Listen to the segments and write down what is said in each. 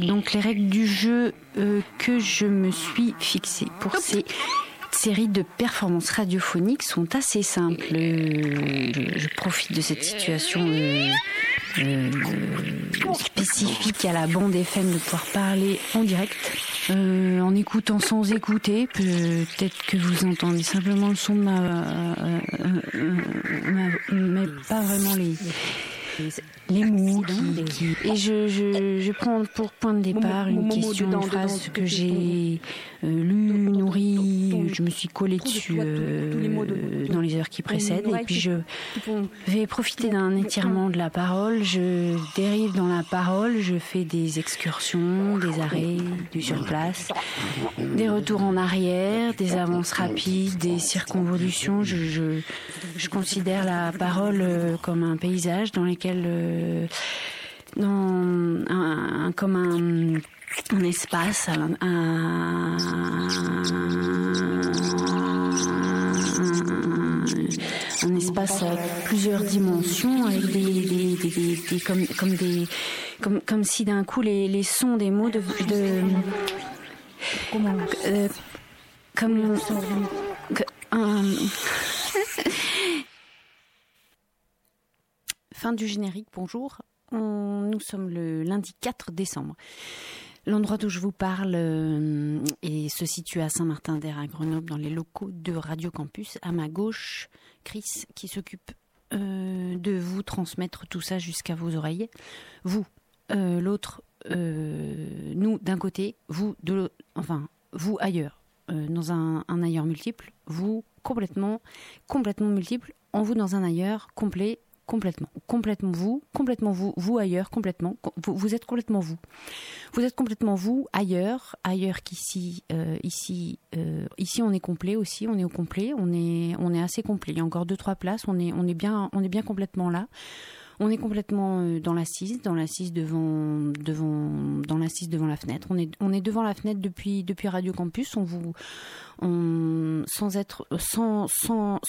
Donc les règles du jeu euh, que je me suis fixées pour ces séries de performances radiophoniques sont assez simples. Euh, je, je profite de cette situation euh, spécifique à la bande FM de pouvoir parler en direct, en écoutant sans écouter. Peut-être que vous entendez simplement le son de ma, ma- mais pas vraiment les les mots qui, qui- et je, je, je prends pour point de départ une question, une phrase que j'ai euh, lue, nourrie, je me suis collée dessus euh, dans les heures qui précèdent. Et puis je vais profiter d'un étirement de la parole, je dérive dans la parole, je fais des excursions, des arrêts, du surplace, des retours en arrière, des avances rapides, des circonvolutions. Je, je, je considère la parole euh, comme un paysage dans lequel, dans un, un- comme un, un espace, un, un- un espace à plusieurs dimensions avec des, des, des, des- comme, comme des comme, comme si d'un coup les, les sons des mots de, de euh, comme que- fin du générique bonjour. On- nous sommes le lundi 4 décembre. L'endroit d'où je vous parle euh, se situe à Saint-Martin-d'Air à Grenoble dans les locaux de Radio Campus. À ma gauche, Chris qui s'occupe euh, de vous transmettre tout ça jusqu'à vos oreilles. Vous, euh, l'autre, euh, nous d'un côté, vous de l'autre, enfin vous ailleurs, dans un, un ailleurs multiple, vous complètement, complètement multiple, en vous dans un ailleurs complet, complètement, complètement vous, complètement vous, vous ailleurs, complètement, vous, vous êtes complètement vous. Vous êtes complètement vous ailleurs, ailleurs qu'ici. Euh, ici, euh, ici, on est complet aussi. On est au complet. On est, on est assez complet. Il y a encore deux trois places. On est, on est bien, on est bien complètement là. On est complètement euh, dans l'assise, dans l'assise devant, devant, dans l'assise devant la fenêtre. On est, on est devant la fenêtre depuis, depuis Radio Campus. On vous, sans être, sans, sans,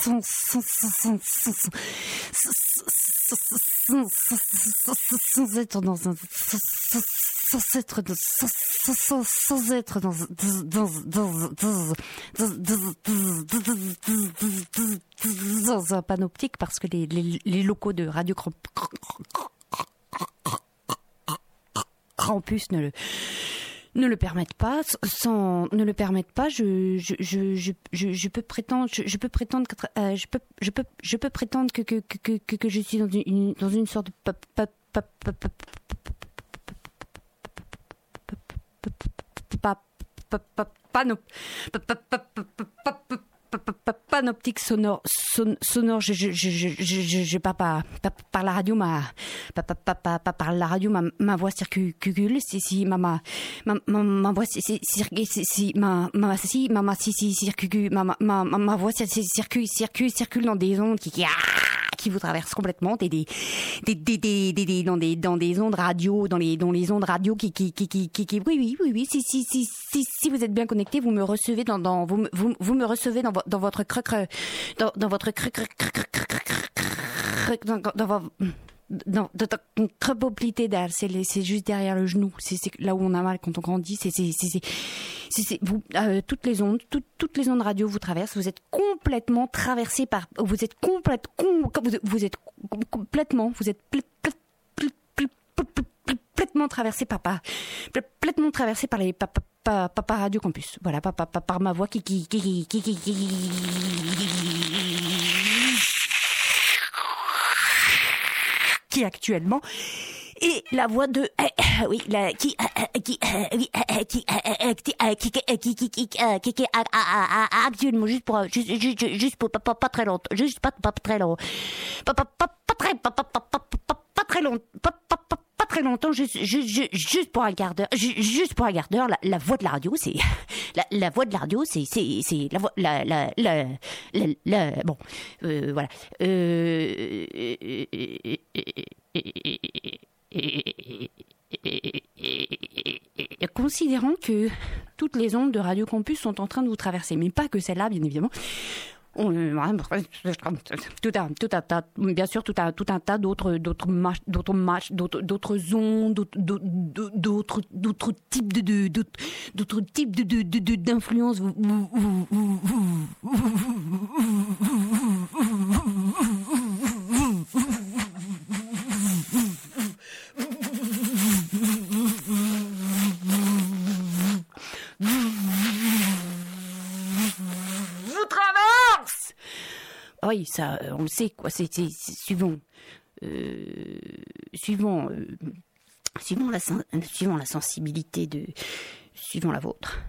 sans, être dans un sans, être dans sans, être dans un panoptique parce que les, les locaux de Radio Campus ne le ne le permettent pas, sans ne le permettent pas, je je, je, je, je peux prétendre je, peux prétendre que, je peux je peux je peux prétendre que que, que, que, je suis dans une dans une sorte de panop, pa, pa, pa, pa, pa, pa, panoptique sonore son, sonore je je je je je je pas par par la radio ma pas pas pas pas par la radio ma ma voix circule si si ma ma ma ma voix si si ma ma si ma si si circule ma ma ma voix circule circule circule dans des ondes qui qui qui vous traversent complètement des des dans des dans des ondes radio dans les dans les ondes radio qui oui oui oui oui si si si si si vous êtes bien connecté vous me recevez dans dans vous me recevez dans dans votre creux dans dans votre creux dans dans dans, dans, crepoplité d'air, c'est juste derrière le genou, c'est là où on a mal quand on grandit, c'est euh, toutes les ondes, toutes les ondes radio vous traversent, vous êtes complètement traversé par vous êtes complète com, vous, êtes complètement vous êtes complètement traversé par complètement traversé par les par, par Radio Campus. Voilà, par, par, par ma voix actuellement. Et la voix de oui la qui qui qui qui qui qui qui actuellement juste pour juste juste pour pas pas très longtemps juste pas très long pas très long pas pas très longtemps juste juste juste pour un quart d'heure juste pour un quart d'heure la voix de la radio c'est la, la voix de la radio, c'est c'est c'est la voix la la la, la, bon euh, voilà. Euh, considérant que toutes les ondes de Radio Campus sont en train de vous traverser, mais pas que celle-là, bien évidemment, tout un, tout un tas, bien sûr, tout un, tout un tas d'autres, d'autres matchs, d'autres matchs, d'autres, d'autres zones, d'autres, d'autres, types de, d'autres types de, de, de, oui, ça, euh, on le sait, quoi. C'est suivant, euh, suivant, euh, suivant la, suivant la sensibilité de, suivant la vôtre,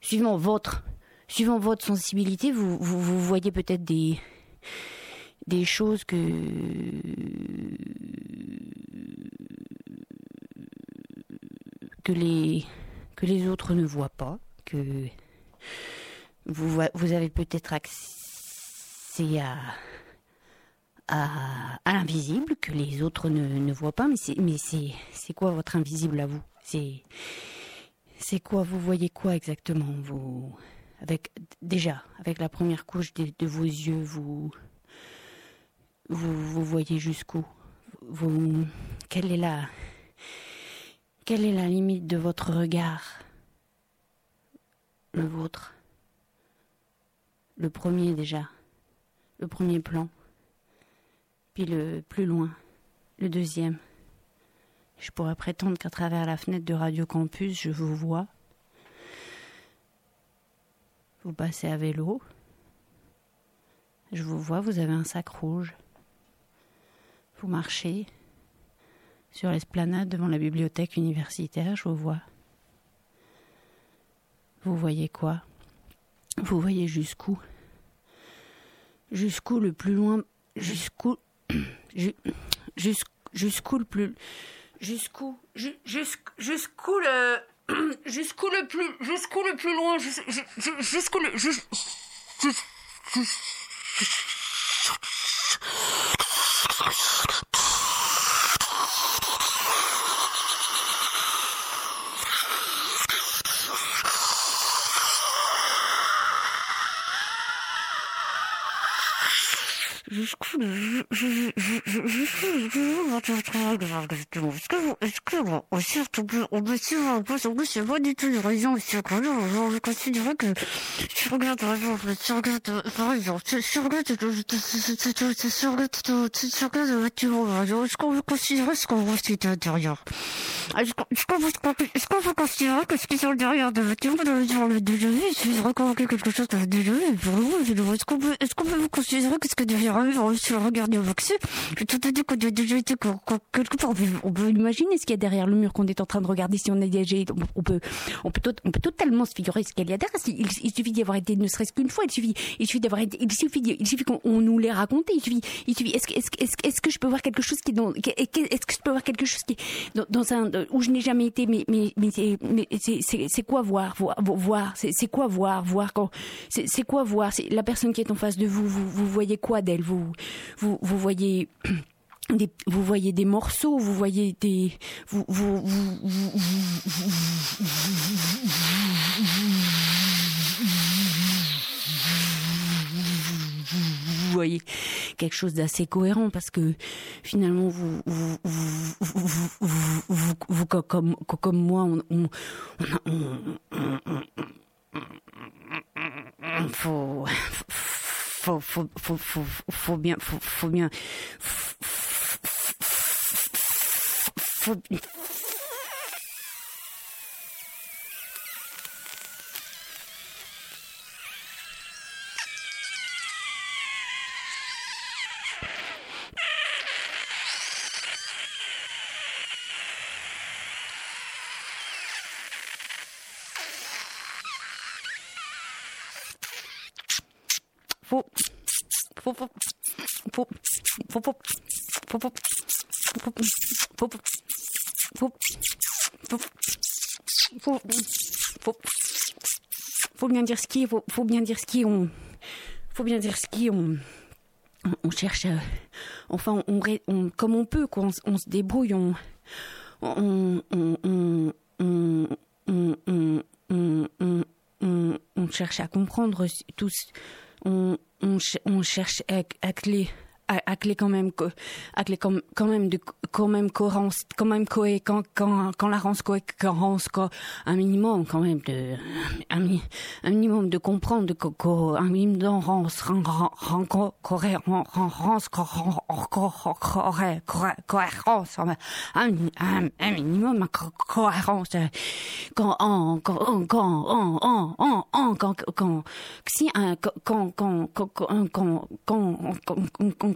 suivant votre, suivant votre sensibilité, vous, vous, voyez peut-être des, des choses que que les que les autres ne voient pas, que vous, vous avez peut-être accès c'est à, à, l'invisible que les autres ne, ne voient pas. Mais c'est, mais c'est, c'est quoi votre invisible à vous? C'est, c'est quoi? Vous voyez quoi exactement? Vous, avec déjà avec la première couche de, de vos yeux, vous, vous, vous voyez jusqu'où? Vous, quelle est la, quelle est la limite de votre regard? Le vôtre? Le premier déjà? Le premier plan, puis le plus loin, le deuxième. Je pourrais prétendre qu'à travers la fenêtre de Radio Campus, je vous vois. Vous passez à vélo. Je vous vois, vous avez un sac rouge. Vous marchez sur l'esplanade devant la bibliothèque universitaire, je vous vois. Vous voyez quoi? Vous voyez jusqu'où? Jusqu'où le plus loin, jusqu'où, jusqu'où le plus, jusqu'où, jusqu'où le, jusqu'où le plus, jusqu'où le plus loin, jusqu'où le, jusqu'où est-ce que est-ce que on peut on en plus c'est pas du tout une raison quand même je considérais que tu regardes par exemple regardes tu regardes le bâtiment est-ce qu'on veut considérer ce qu'on voit ce qui est à l'intérieur est-ce qu'on peut considérer que ce qui est sur derrière de bâtiment dans le déjà vu suffit de reconnaître quelque chose nous est-ce qu'on peut est-ce qu'on peut considérer que ce que derrière eux sur le regard du vaccin j'ai tout dit qu'on a déjà été quelque part on peut imaginer ce qu'il y a derrière le mur qu'on est en train de regarder si on est déjà on peut on peut on peut totalement se figurer ce qu'il y a derrière. Il, il suffit d'y avoir été ne serait-ce qu'une fois. Il suffit il suffit d'avoir il suffit il suffit qu'on nous l'ait raconté. Il suffit il suffit est-ce est-ce est-ce est-ce que je peux voir quelque chose qui est dans est-ce que je peux voir quelque chose qui est dans, dans un où je n'ai jamais été mais mais mais c'est c'est quoi voir voir voir c'est quoi voir? Voir quand c'est quoi voir? C'est la personne qui est en face de vous vous vous voyez quoi d'elle? Vous vous vous voyez vous voyez des morceaux, vous voyez des, vous, vous, vous, vous, voyez quelque chose d'assez cohérent parce que finalement vous vous vous, vous, comme comme moi on on, faut faut, faut, faut, faut, bien, faut, ふフォッフォッフォッフォッフォッフォッフォッフ bien dire ce qui faut, faut bien dire ce qui on faut bien dire ce qui on on cherche enfin on, on, comme on peut quoi on, se débrouille on on, on, cherche à comprendre tous on, cherche à clé Aclé quand même, aclé quand même, de, quand même cohérence, quand même cohé, quand, quand, la rance cohérence, un minimum quand même de, un, un minimum de comprendre, de, co, un minimum d'enrance, cohérence, cohérence, un minimum cohérence, quand, en, quand, quand, en, en, en, quand, quand, quand, quand, quand, quand, quand, quand,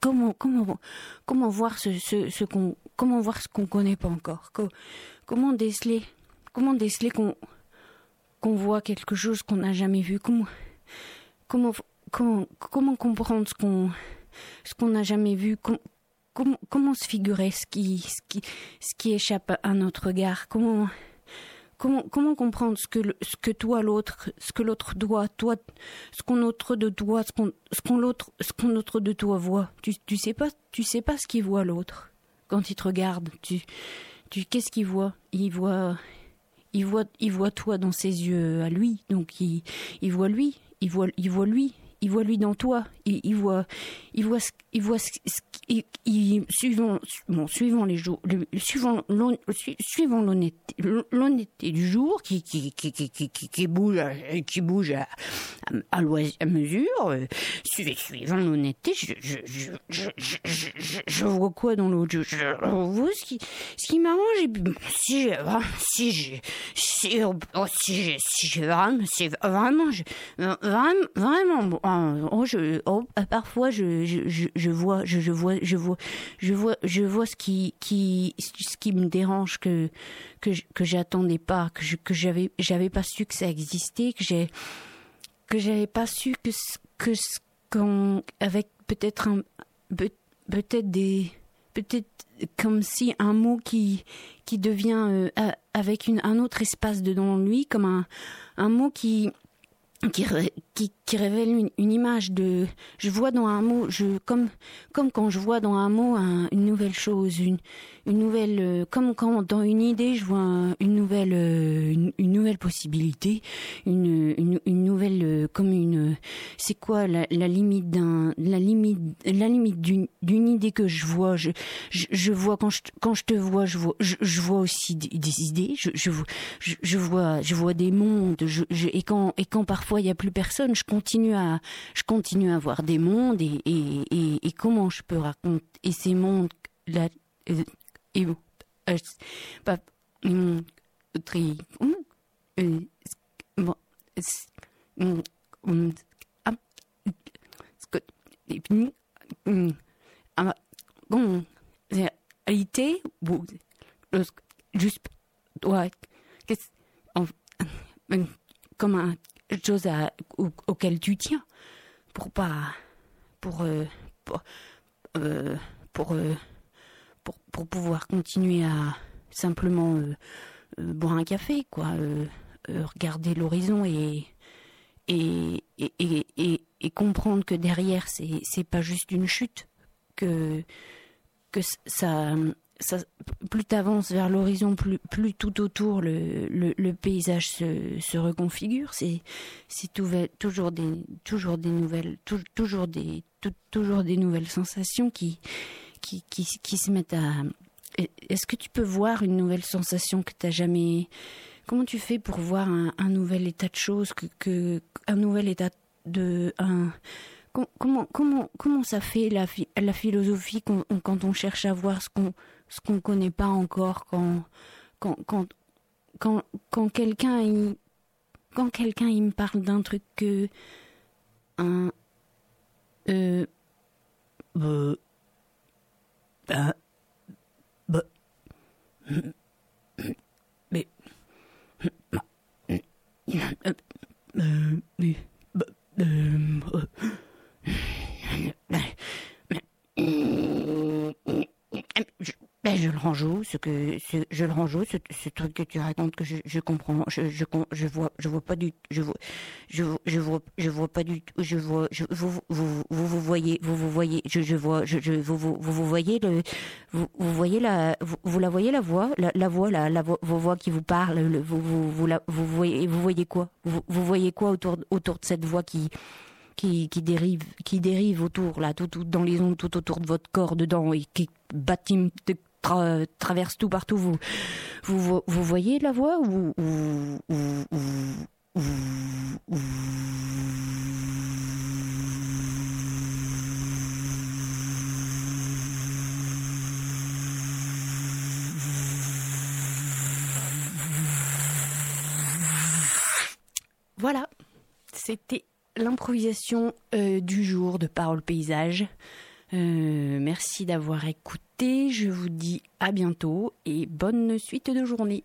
comment comment comment voir ce ce, ce qu'on comment voir ce qu'on connaît pas encore? Comment déceler comment déceler qu'on qu'on voit quelque chose qu'on n'a jamais vu Comment, comment, comment, comprendre ce qu'on ce qu'on n'a jamais vu comment, comment se figurer ce qui, ce qui, ce qui échappe à notre regard Comment, comment, comment comprendre ce que, ce que toi l'autre, ce que l'autre doit, toi, ce qu'on autre de toi, ce qu'on, ce qu'on l'autre, ce qu'on autre de toi voit. Tu, tu sais pas, tu sais pas ce qu'il voit l'autre quand il te regarde. Tu, tu, qu'est-ce qu'il voit? Il voit, il voit, il voit toi dans ses yeux à lui, donc il, il voit lui, il voit, il voit lui, il voit lui dans toi, il, voit, il voit, il voit, il, il, suivant, bon, suivant les jours, le, suivant, l'honnêteté du jour, qui, qui, qui, qui, qui, qui bouge, qui bouge à, à, à mesure, euh, suivant l'honnêteté, je, je, je, je, je, vois quoi dans l'autre, je, vois ce qui, ce qui m'arrange, si j'ai, si j'ai, si, oh, si j'ai, si vraiment, c'est vraiment, je, vraiment, vraiment, oh, je, oh, parfois je, je, je, vois, je, je vois, je vois, je vois, je vois ce qui, ce qui me dérange que que que j'attendais pas, que je, que j'avais, j'avais pas su que ça existait, que j'ai, que j'avais pas su que que qu'on avec peut-être un peut-être des peut-être comme si un mot qui qui devient euh, avec une, un autre espace dedans lui comme un un mot qui, qui, qui révèle une, image de je vois dans un mot je comme comme quand je vois dans un mot un, une nouvelle chose une une nouvelle euh, comme quand dans une idée je vois une nouvelle euh, une, nouvelle possibilité une une, nouvelle euh, comme une c'est quoi la, limite d'un la limite la limite d'une d'une idée que je vois je, je, vois quand je quand je te vois je vois je, vois aussi des, idées je, je, vois je vois des mondes je, et quand et quand parfois il y a plus personne je continue à je continue à voir des mondes et et, et, et comment je peux raconter et ces mondes là et pas tri bon réalité juste ouais comme un chose à, auquel tu tiens pour pas pour euh, pour, euh, pour euh, pour, pour pouvoir continuer à simplement boire un café, quoi, regarder l'horizon et et, et, et, et, comprendre que derrière, c'est pas juste une chute, que, que ça, plus tu avances vers l'horizon, plus, tout autour le, paysage se, reconfigure. C'est, toujours, des, nouvelles, sensations qui, se mettent à... Est-ce que tu peux voir une nouvelle sensation que tu n'as jamais... Comment tu fais pour voir un, nouvel état de choses, un nouvel état de... comment, comment, comment ça fait la, la philosophie quand, quand on cherche à voir ce qu'on ce qu'on connaît pas encore, quand, quand, quand, quand, quand quelqu'un il, quand quelqu'un il me parle d'un truc que un euh, bah, bah, bah, mais euh, mais bah, euh, je, ben je le rangeau, ce que ce, je le rangeau, ce, ce truc que tu racontes que je, je comprends, je, je je vois je vois pas du je vois je, je vois je vois pas du je vois je, vous, vous, vous vous voyez vous vous voyez je je vois je, je vous, vous vous voyez le vous, vous voyez la vous, vous la voyez la voix la, la voix la, la voix vos voix qui vous parle le, vous vous vous, la, vous voyez vous voyez quoi? Vous, vous voyez quoi autour autour de cette voix qui qui, dérive qui dérive autour là tout, dans les ondes tout autour de votre corps dedans et qui bâtiment tra traverse tout partout. Vous vous voyez la voix ou. Voilà, c'était l'improvisation euh, du jour de Parole Paysage. Euh, merci d'avoir écouté. Je vous dis à bientôt et bonne suite de journée.